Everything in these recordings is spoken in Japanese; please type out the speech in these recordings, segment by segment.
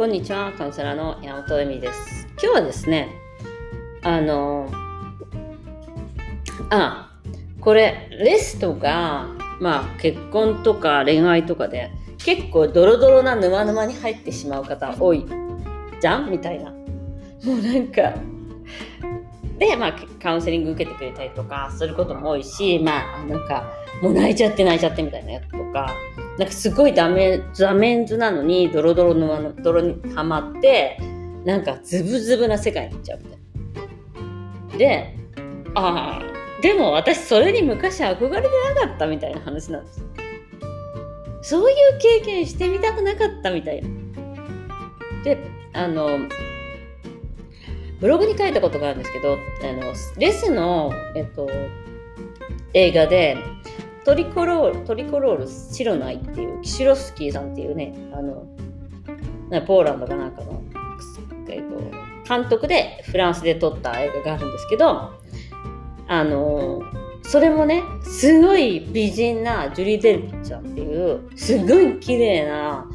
こんにちは。カウンセラーの山本恵美です。今日はですね、あの、あ、これ、レストが、まあ、結婚とか恋愛とかで、結構ドロドロな沼沼に入ってしまう方多いじゃんみたいな。もうなんか、で、まあ、カウンセリング受けてくれたりとかすることも多いし、まあ、なんか、もう泣いちゃって泣いちゃってみたいなやつとか、なんかすごいダメ、ザメンズなのに、ドロドロの泥にはまって、なんかズブズブな世界に行っちゃうみたいな。で、ああ、でも私それに昔憧れてなかったみたいな話なんです。そういう経験してみたくなかったみたいな。で、あの、ブログに書いたことがあるんですけど、あのレスの、えっと、映画で、トリコロール、トリコロール白ないっていう、キシロスキーさんっていうね、あの、ポーランドかなんかの、えっと、監督でフランスで撮った映画があるんですけど、あの、それもね、すごい美人なジュリー・デルピッちゃんっていう、すごい綺麗な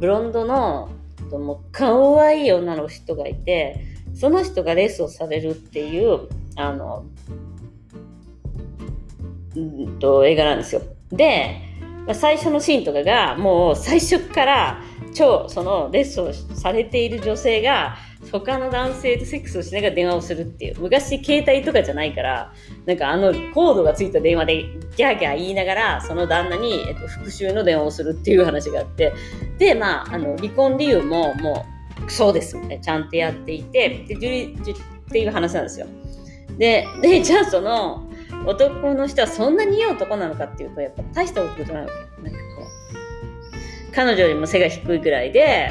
ブロンドの、もう可愛い女の人がいて、その人がレースをされるっていう、あの、うんと映画なんですよ。で、最初のシーンとかがもう最初から超そのレッスンをされている女性が他の男性とセックスをしながら電話をするっていう昔携帯とかじゃないからなんかあのコードがついた電話でギャーギャー言いながらその旦那に、えっと、復讐の電話をするっていう話があってでまああの離婚理由ももうそうですみたいなちゃんとやっていてでジュリジュっていう話なんですよ。ででじゃあその男の人はそんなにいい男なのかっていうとやっぱ大した男じゃないわけなんかこう彼女よりも背が低いぐらいで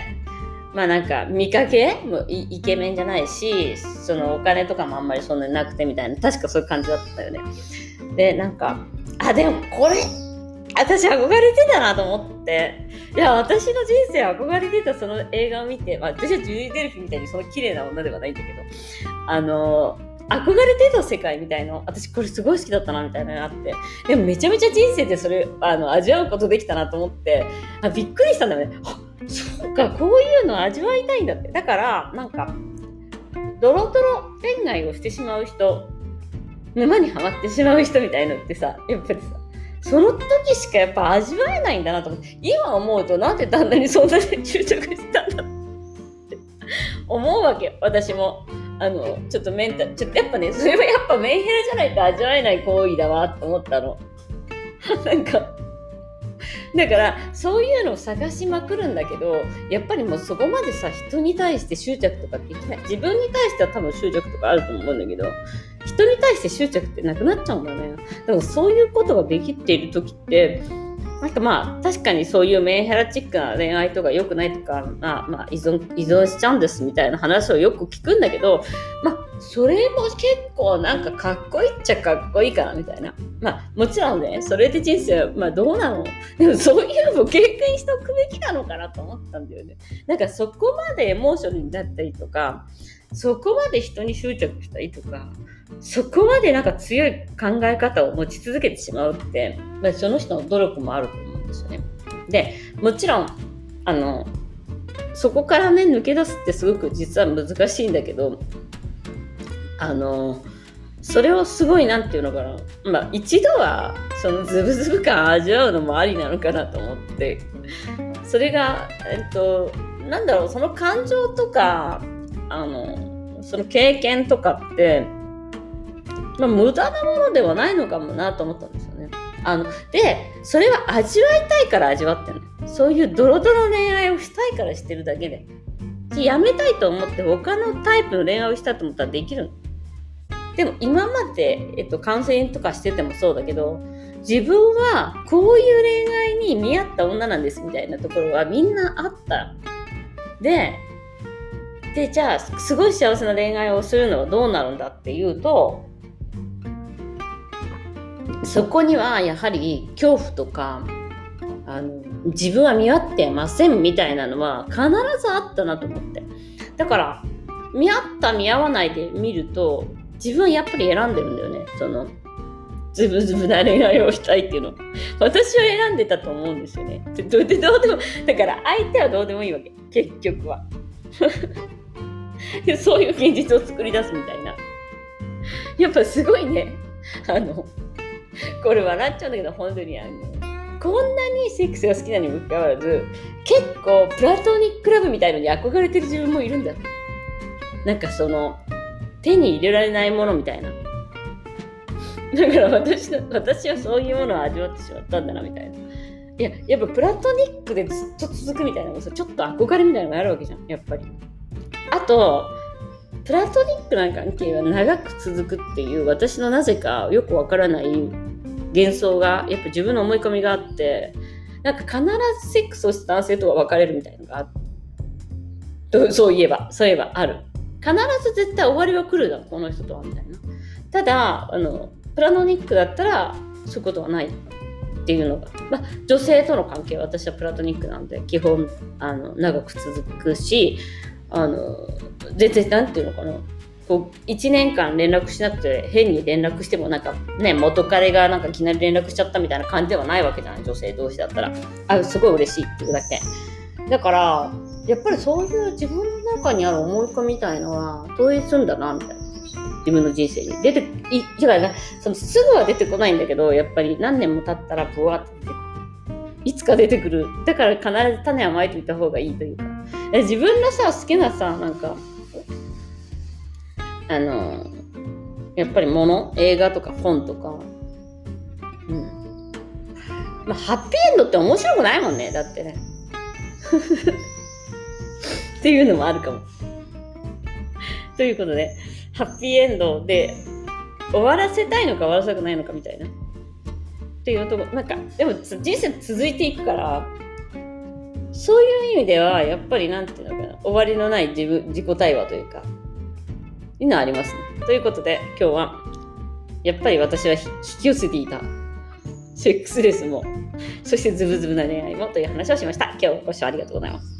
まあなんか見かけもイケメンじゃないしそのお金とかもあんまりそんなになくてみたいな確かそういう感じだったよね。でなんかあでもこれ私憧れてたなと思って。いや私の人生憧れてたその映画を見て、まあ、私はジュリー・デルフィみたいにその綺麗な女ではないんだけどあの憧れてた世界みたいの。私これすごい好きだったなみたいなのがあって。でもめちゃめちゃ人生でそれあの味わうことできたなと思って。あびっくりしたんだよね。そうかこういうの味わいたいんだって。だからなんかドロドロ恋愛をしてしまう人沼にはまってしまう人みたいのってさやっぱりさその時しかやっぱ味わえないんだなと思って。今思うとなんで旦那にそんなに執着したんだって思うわけ私も。あのちょっとメンタルちょっとやっぱねそれはやっぱメンヘラじゃないと味わえない行為だわって思ったの。なんかだからそういうのを探しまくるんだけどやっぱりもうそこまでさ人に対して執着とかできない。自分に対しては多分執着とかあると思うんだけど人に対して執着ってなくなっちゃうんだよね。でもそういうことができている時ってなんかまあ確かにそういうメンヘラチックな恋愛とか良くないとか、まあ、まあ依存依存しちゃうんですみたいな話をよく聞くんだけどまあそれも結構なんかかっこいいっちゃかっこいいかなみたいな。まあもちろんねそれで人生まあどうなの？でもそういうのを経験しておくべきなのかなと思ったんだよね。なんかそこまでエモーションになったりとかそこまで人に執着したりとかそこまでなんか強い考え方を持ち続けてしまうって、まあ、その人の努力もあると思うんですよね。でもちろんあのそこからね抜け出すってすごく実は難しいんだけどあのそれをすごいなんていうのかなまあ一度はそのズブズブ感味わうのもありなのかなと思ってそれがえっとなんだろうその感情とかあのその経験とかってまあ、無駄なものではないのかもなと思ったんですよね。あのでそれは味わいたいから味わってるの。そういうドロドロ恋愛をしたいからしてるだけで。やめたいと思って他のタイプの恋愛をしたと思ったらできるの。でも今まで、えっと、カウンセリングとかしててもそうだけど自分はこういう恋愛に見合った女なんですみたいなところはみんなあった。ででじゃあすごい幸せな恋愛をするのはどうなるんだっていうとそこにはやはり恐怖とかあの自分は見合ってませんみたいなのは必ずあったなと思って。だから見合った見合わないで見ると自分はやっぱり選んでるんだよね。そのズブズブな恋愛をしたいっていうの。私は選んでたと思うんですよね。どうでもだから相手はどうでもいいわけ。結局は。そういう現実を作り出すみたいな。やっぱすごいね。あのこれ笑っちゃうんだけど本当にあのこんなにセックスが好きなにもかかわらず結構プラトニックラブみたいのに憧れてる自分もいるんだ。なんかその手に入れられないものみたいな。だから私の私はそういうものを味わってしまったんだなみたいな。いややっぱプラトニックでずっと続くみたいなのもさちょっと憧れみたいなのがあるわけじゃんやっぱり。あとプラトニックな関係は長く続くっていう私のなぜかよくわからない幻想がやっぱ自分の思い込みがあってなんか必ずセックスをした男性とは別れるみたいなのがある。そういえばそういえばある。必ず絶対終わりは来るだこの人とはみたいな。ただあのプラトニックだったらそういうことはないっていうのが、まあ、女性との関係は私はプラトニックなんで基本あの長く続くしあの全然なんていうのかな。こう1年間連絡しなくて変に連絡してもなんかね元彼がなんかいきなり連絡しちゃったみたいな感じではないわけじゃない女性同士だったら。あすごい嬉しいっていうだけ。だからやっぱりそういう自分の中にある思い込みみたいのは統一するんだなみたいな。自分の人生に。出ていだからそのすぐは出てこないんだけどやっぱり何年も経ったらブワッと出てくる。いつか出てくる。だから必ず種はまいておいた方がいいというか自分のさ好きなさなんかあのやっぱり物？映画とか本とか？うん。まあハッピーエンドって面白くないもんねだってね。っていうのもあるかも。ということでハッピーエンドで終わらせたいのか終わらせたくないのかみたいな。っていうとこなんかでも人生続いていくからそういう意味ではやっぱり何て言うのかな終わりのない自分自己対話というかいうのはありますね。ということで今日はやっぱり私は引き寄せていたセックスレスもそしてズブズブな恋愛もという話をしました。今日ご視聴ありがとうございます。